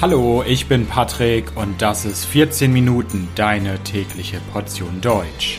Hallo, ich bin Patrick und das ist 14 Minuten deine tägliche Portion Deutsch.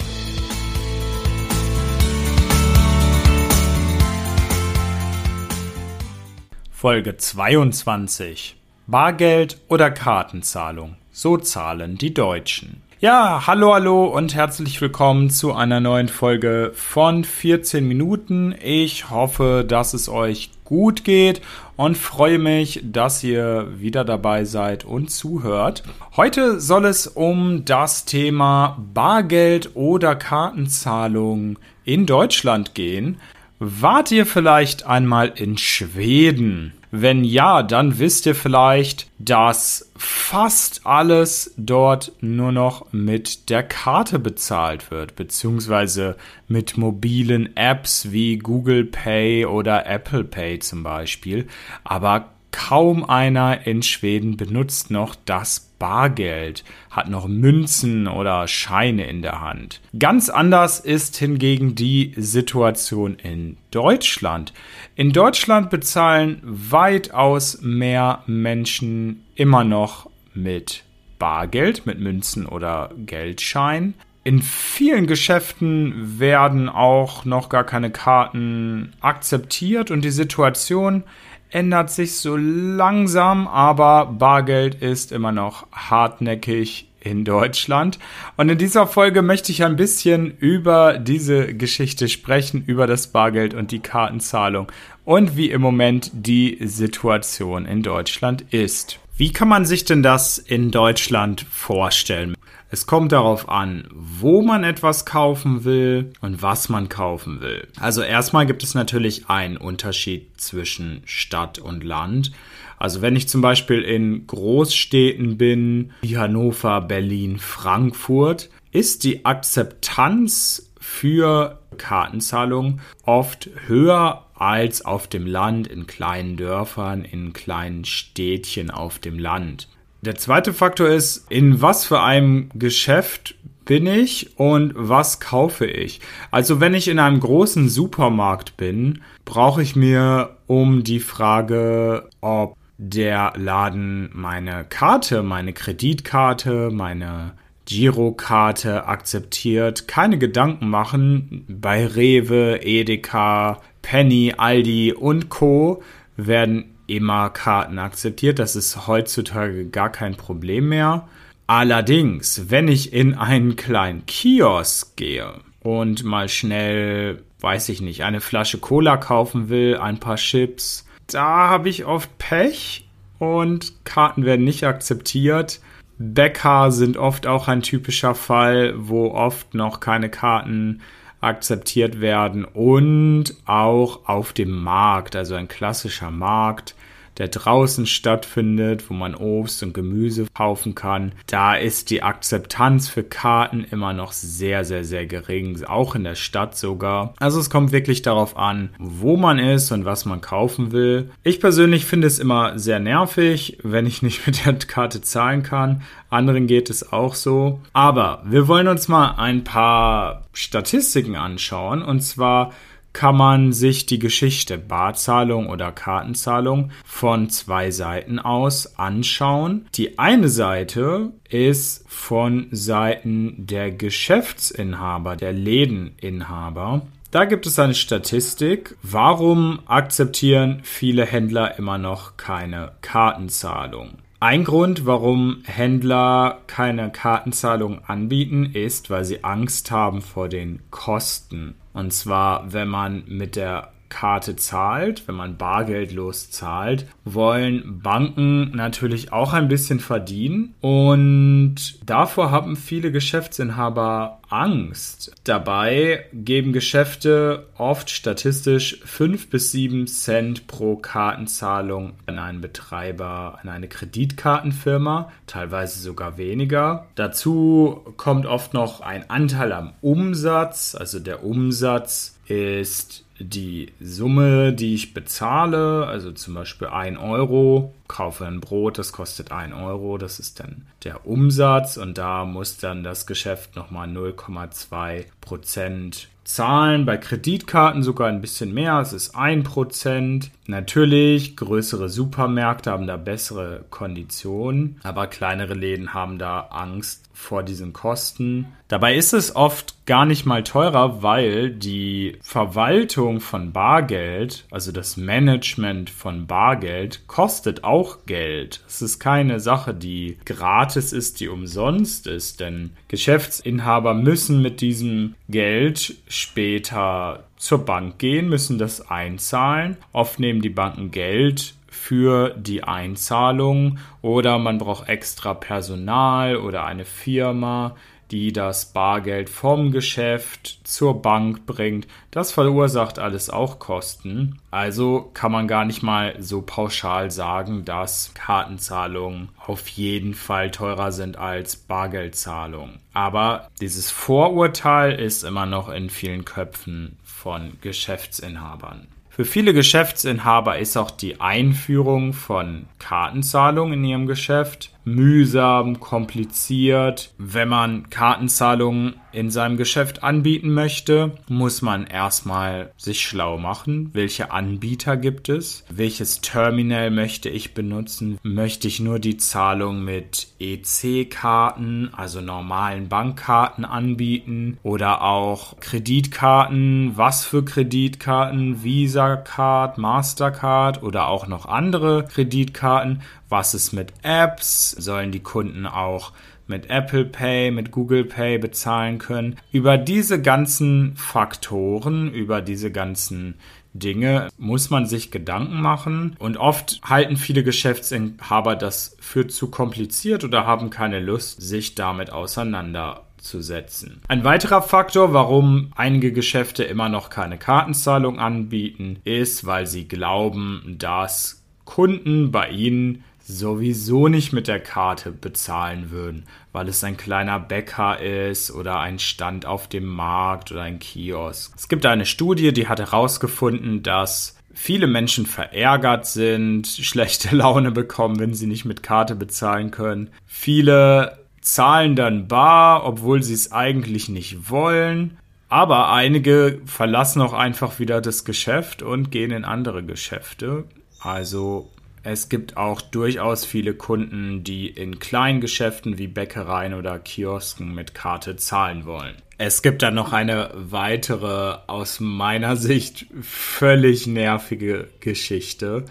Folge 22. Bargeld oder Kartenzahlung? So zahlen die Deutschen. Ja, hallo, hallo und herzlich willkommen zu einer neuen Folge von 14 Minuten. Ich hoffe, dass es euch gut geht und freue mich, dass ihr wieder dabei seid und zuhört. Heute soll es um das Thema Bargeld oder Kartenzahlung in Deutschland gehen. Wart ihr vielleicht einmal in Schweden? Wenn ja, dann wisst ihr vielleicht, dass fast alles dort nur noch mit der Karte bezahlt wird, beziehungsweise mit mobilen Apps wie Google Pay oder Apple Pay zum Beispiel. Aber kaum einer in Schweden benutzt noch das Bargeld, hat noch Münzen oder Scheine in der Hand. Ganz anders ist hingegen die Situation in Deutschland. In Deutschland bezahlen weitaus mehr Menschen immer noch mit Bargeld, mit Münzen oder Geldschein. In vielen Geschäften werden auch noch gar keine Karten akzeptiert und die Situation ändert sich so langsam, aber Bargeld ist immer noch hartnäckig in Deutschland. Und in dieser Folge möchte ich ein bisschen über diese Geschichte sprechen, über das Bargeld und die Kartenzahlung und wie im Moment die Situation in Deutschland ist. Wie kann man sich denn das in Deutschland vorstellen? Es kommt darauf an, wo man etwas kaufen will und was man kaufen will. Also erstmal gibt es natürlich einen Unterschied zwischen Stadt und Land. Also wenn ich zum Beispiel in Großstädten bin, wie Hannover, Berlin, Frankfurt, ist die Akzeptanz für Kartenzahlung oft höher als auf dem Land, in kleinen Dörfern, in kleinen Städtchen auf dem Land. Der zweite Faktor ist, in was für einem Geschäft bin ich und was kaufe ich? Also wenn ich in einem großen Supermarkt bin, brauche ich mir um die Frage, ob der Laden meine Karte, meine Kreditkarte, meine Girokarte akzeptiert, keine Gedanken machen. Bei Rewe, Edeka, Penny, Aldi und Co werden immer Karten akzeptiert. Das ist heutzutage gar kein Problem mehr. Allerdings, wenn ich in einen kleinen Kiosk gehe und mal schnell, weiß ich nicht, eine Flasche Cola kaufen will, ein paar Chips, da habe ich oft Pech und Karten werden nicht akzeptiert. Bäcker sind oft auch ein typischer Fall, wo oft noch keine Karten akzeptiert werden und auch auf dem Markt, also ein klassischer Markt, der draußen stattfindet, wo man Obst und Gemüse kaufen kann, da ist die Akzeptanz für Karten immer noch sehr, sehr, sehr gering, auch in der Stadt sogar. Also es kommt wirklich darauf an, wo man ist und was man kaufen will. Ich persönlich finde es immer sehr nervig, wenn ich nicht mit der Karte zahlen kann. Anderen geht es auch so. Aber wir wollen uns mal ein paar Statistiken anschauen und zwar kann man sich die Geschichte Barzahlung oder Kartenzahlung von zwei Seiten aus anschauen. Die eine Seite ist von Seiten der Geschäftsinhaber, der Lädeninhaber. Da gibt es eine Statistik. Warum akzeptieren viele Händler immer noch keine Kartenzahlung? Ein Grund, warum Händler keine Kartenzahlung anbieten, ist, weil sie Angst haben vor den Kosten. Und zwar, wenn man mit der Karte zahlt, wenn man bargeldlos zahlt, wollen Banken natürlich auch ein bisschen verdienen und davor haben viele Geschäftsinhaber Angst. Dabei geben Geschäfte oft statistisch 5 bis 7 Cent pro Kartenzahlung an einen Betreiber, an eine Kreditkartenfirma, teilweise sogar weniger. Dazu kommt oft noch ein Anteil am Umsatz, also der Umsatz ist die Summe, die ich bezahle, also zum Beispiel 1 Euro, kaufe ein Brot, das kostet 1 Euro, das ist dann der Umsatz und da muss dann das Geschäft nochmal 0,2 Prozent zahlen. Bei Kreditkarten sogar ein bisschen mehr, es ist 1%. Natürlich, größere Supermärkte haben da bessere Konditionen, aber kleinere Läden haben da Angst vor diesen Kosten. Dabei ist es oft gar nicht mal teurer, weil die Verwaltung von Bargeld, also das Management von Bargeld, kostet auch Geld. Es ist keine Sache, die gratis ist, die umsonst ist, denn Geschäftsinhaber müssen mit diesem Geld später zur Bank gehen, müssen das einzahlen. Oft nehmen die Banken Geld für die Einzahlung oder man braucht extra Personal oder eine Firma, die das Bargeld vom Geschäft zur Bank bringt. Das verursacht alles auch Kosten. Also kann man gar nicht mal so pauschal sagen, dass Kartenzahlungen auf jeden Fall teurer sind als Bargeldzahlungen. Aber dieses Vorurteil ist immer noch in vielen Köpfen von Geschäftsinhabern. Für viele Geschäftsinhaber ist auch die Einführung von Kartenzahlungen in ihrem Geschäft mühsam, kompliziert. Wenn man Kartenzahlungen in seinem Geschäft anbieten möchte, muss man erstmal sich schlau machen. Welche Anbieter gibt es? Welches Terminal möchte ich benutzen? Möchte ich nur die Zahlung mit EC-Karten, also normalen Bankkarten anbieten oder auch Kreditkarten? Was für Kreditkarten? Visa Card, Mastercard oder auch noch andere Kreditkarten? Was ist mit Apps? Sollen die Kunden auch mit Apple Pay, mit Google Pay bezahlen können? Über diese ganzen Faktoren, über diese ganzen Dinge muss man sich Gedanken machen und oft halten viele Geschäftsinhaber das für zu kompliziert oder haben keine Lust, sich damit auseinanderzusetzen. Ein weiterer Faktor, warum einige Geschäfte immer noch keine Kartenzahlung anbieten, ist, weil sie glauben, dass Kunden bei ihnen sowieso nicht mit der Karte bezahlen würden, weil es ein kleiner Bäcker ist oder ein Stand auf dem Markt oder ein Kiosk. Es gibt eine Studie, die hat herausgefunden, dass viele Menschen verärgert sind, schlechte Laune bekommen, wenn sie nicht mit Karte bezahlen können. Viele zahlen dann bar, obwohl sie es eigentlich nicht wollen. Aber einige verlassen auch einfach wieder das Geschäft und gehen in andere Geschäfte. Also es gibt auch durchaus viele Kunden, die in kleinen Geschäften wie Bäckereien oder Kiosken mit Karte zahlen wollen. Es gibt dann noch eine weitere, aus meiner Sicht völlig nervige Geschichte.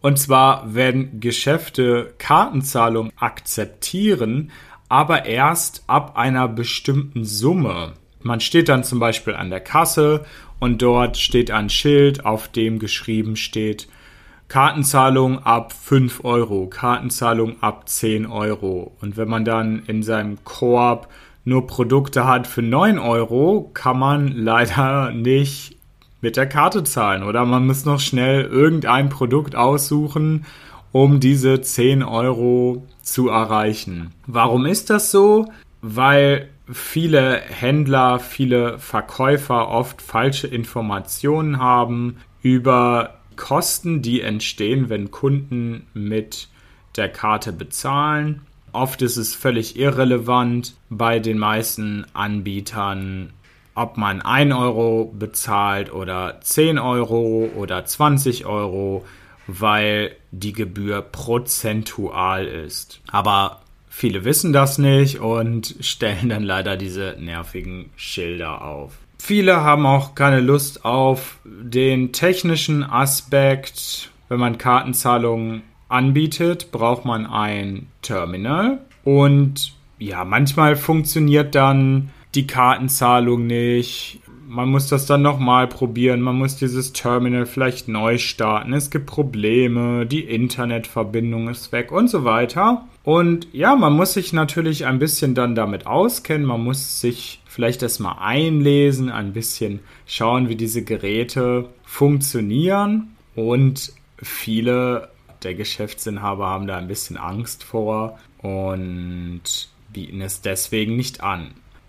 Und zwar werden Geschäfte Kartenzahlung akzeptieren, aber erst ab einer bestimmten Summe. Man steht dann zum Beispiel an der Kasse und dort steht ein Schild, auf dem geschrieben steht, Kartenzahlung ab 5 Euro, Kartenzahlung ab 10 Euro. Und wenn man dann in seinem Korb nur Produkte hat für 9 Euro, kann man leider nicht mit der Karte zahlen. Oder man muss noch schnell irgendein Produkt aussuchen, um diese 10 Euro zu erreichen. Warum ist das so? Weil viele Händler, viele Verkäufer oft falsche Informationen haben über Kosten, die entstehen, wenn Kunden mit der Karte bezahlen. Oft ist es völlig irrelevant bei den meisten Anbietern, ob man 1 Euro bezahlt oder 10 Euro oder 20 Euro, weil die Gebühr prozentual ist. Aber viele wissen das nicht und stellen dann leider diese nervigen Schilder auf. Viele haben auch keine Lust auf den technischen Aspekt. Wenn man Kartenzahlungen anbietet, braucht man ein Terminal. Und ja, manchmal funktioniert dann die Kartenzahlung nicht. Man muss das dann nochmal probieren. Man muss dieses Terminal vielleicht neu starten. Es gibt Probleme. Die Internetverbindung ist weg und so weiter. Und ja, man muss sich natürlich ein bisschen dann damit auskennen. Man muss sich vielleicht erstmal einlesen, ein bisschen schauen, wie diese Geräte funktionieren. Und viele der Geschäftsinhaber haben da ein bisschen Angst vor und bieten es deswegen nicht an.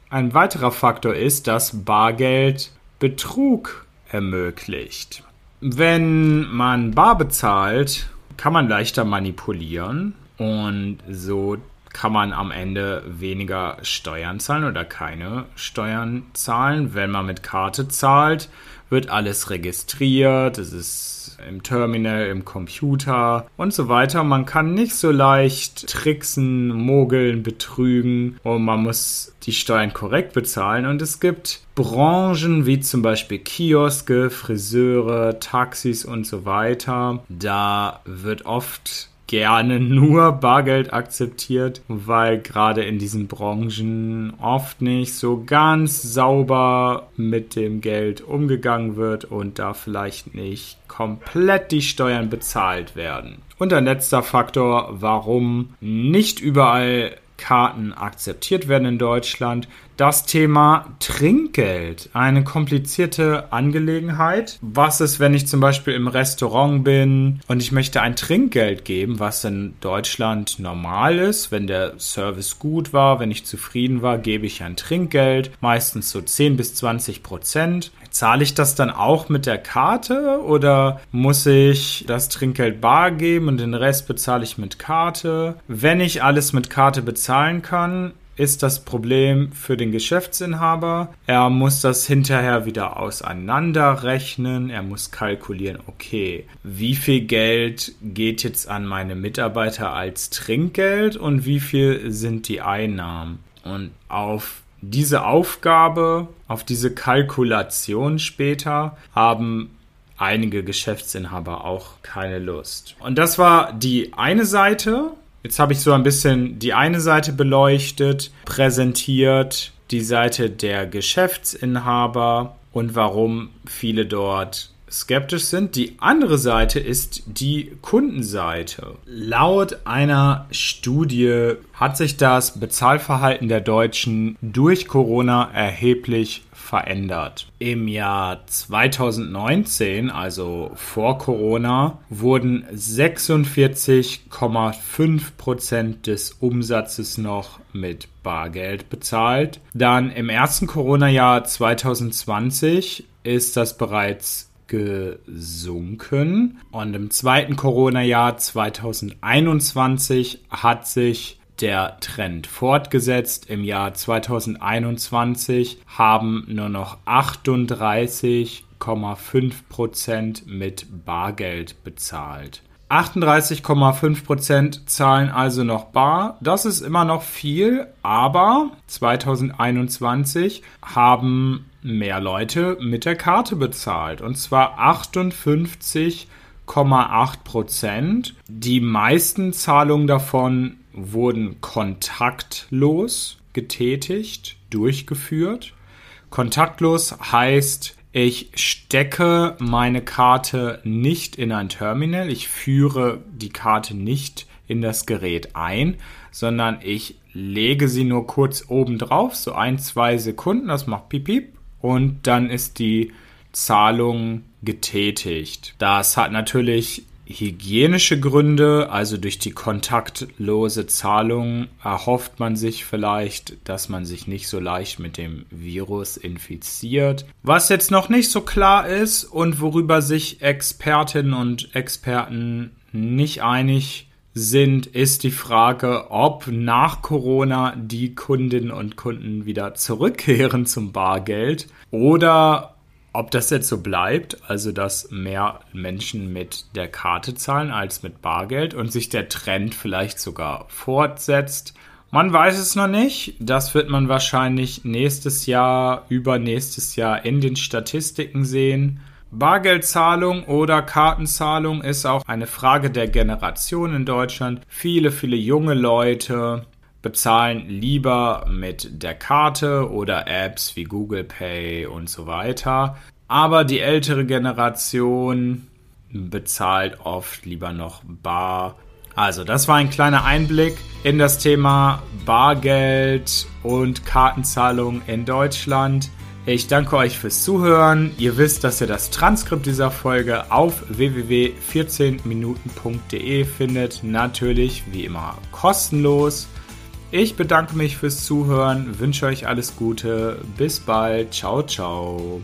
Ein weiterer Faktor ist, dass Bargeld Betrug ermöglicht. Wenn man bar bezahlt, kann man leichter manipulieren und so kann man am Ende weniger Steuern zahlen oder keine Steuern zahlen. Wenn man mit Karte zahlt, wird alles registriert, es ist im Terminal, im Computer und so weiter. Man kann nicht so leicht tricksen, mogeln, betrügen und man muss die Steuern korrekt bezahlen. Und es gibt Branchen wie zum Beispiel Kioske, Friseure, Taxis und so weiter. Da wird oft gerne nur Bargeld akzeptiert, weil gerade in diesen Branchen oft nicht so ganz sauber mit dem Geld umgegangen wird und da vielleicht nicht komplett die Steuern bezahlt werden. Und ein letzter Faktor, warum nicht überall Karten akzeptiert werden in Deutschland. Das Thema Trinkgeld, eine komplizierte Angelegenheit. Was ist, wenn ich zum Beispiel im Restaurant bin und ich möchte ein Trinkgeld geben, was in Deutschland normal ist? Wenn der Service gut war, wenn ich zufrieden war, gebe ich ein Trinkgeld, meistens so 10 bis 20 Prozent. Zahle ich das dann auch mit der Karte oder muss ich das Trinkgeld bar geben und den Rest bezahle ich mit Karte? Wenn ich alles mit Karte bezahlen kann, ist das Problem für den Geschäftsinhaber. Er muss das hinterher wieder auseinanderrechnen. Er muss kalkulieren, okay, wie viel Geld geht jetzt an meine Mitarbeiter als Trinkgeld und wie viel sind die Einnahmen? Und auf diese Aufgabe, auf diese Kalkulation später haben einige Geschäftsinhaber auch keine Lust. Und das war die eine Seite. Jetzt habe ich so ein bisschen die eine Seite beleuchtet, präsentiert, die Seite der Geschäftsinhaber und warum viele dort skeptisch sind. Die andere Seite ist die Kundenseite. Laut einer Studie hat sich das Bezahlverhalten der Deutschen durch Corona erheblich verändert. Im Jahr 2019, also vor Corona, wurden 46,5 Prozent des Umsatzes noch mit Bargeld bezahlt. Dann im ersten Corona-Jahr 2020 ist das bereits gesunken. Und im zweiten Corona-Jahr 2021 hat sich der Trend fortgesetzt. Im Jahr 2021 haben nur noch 38,5 Prozent mit Bargeld bezahlt. 38,5 Prozent zahlen also noch bar. Das ist immer noch viel, aber 2021 haben mehr Leute mit der Karte bezahlt. Und zwar 58,8 Prozent. Die meisten Zahlungen davon wurden kontaktlos getätigt, durchgeführt. Kontaktlos heißt, ich stecke meine Karte nicht in ein Terminal, ich führe die Karte nicht in das Gerät ein, sondern ich lege sie nur kurz oben drauf, so ein, zwei Sekunden, das macht piep, piep und dann ist die Zahlung getätigt. Das hat natürlich hygienische Gründe, also durch die kontaktlose Zahlung, erhofft man sich vielleicht, dass man sich nicht so leicht mit dem Virus infiziert. Was jetzt noch nicht so klar ist und worüber sich Expertinnen und Experten nicht einig sind, ist die Frage, ob nach Corona die Kundinnen und Kunden wieder zurückkehren zum Bargeld oder ob das jetzt so bleibt, also dass mehr Menschen mit der Karte zahlen als mit Bargeld und sich der Trend vielleicht sogar fortsetzt, man weiß es noch nicht. Das wird man wahrscheinlich nächstes Jahr, übernächstes Jahr in den Statistiken sehen. Bargeldzahlung oder Kartenzahlung ist auch eine Frage der Generation in Deutschland. Viele, viele junge Leute bezahlen lieber mit der Karte oder Apps wie Google Pay und so weiter. Aber die ältere Generation bezahlt oft lieber noch bar. Also, das war ein kleiner Einblick in das Thema Bargeld und Kartenzahlung in Deutschland. Ich danke euch fürs Zuhören. Ihr wisst, dass ihr das Transkript dieser Folge auf www.14minuten.de findet. Natürlich wie immer kostenlos. Ich bedanke mich fürs Zuhören, wünsche euch alles Gute, bis bald, ciao, ciao.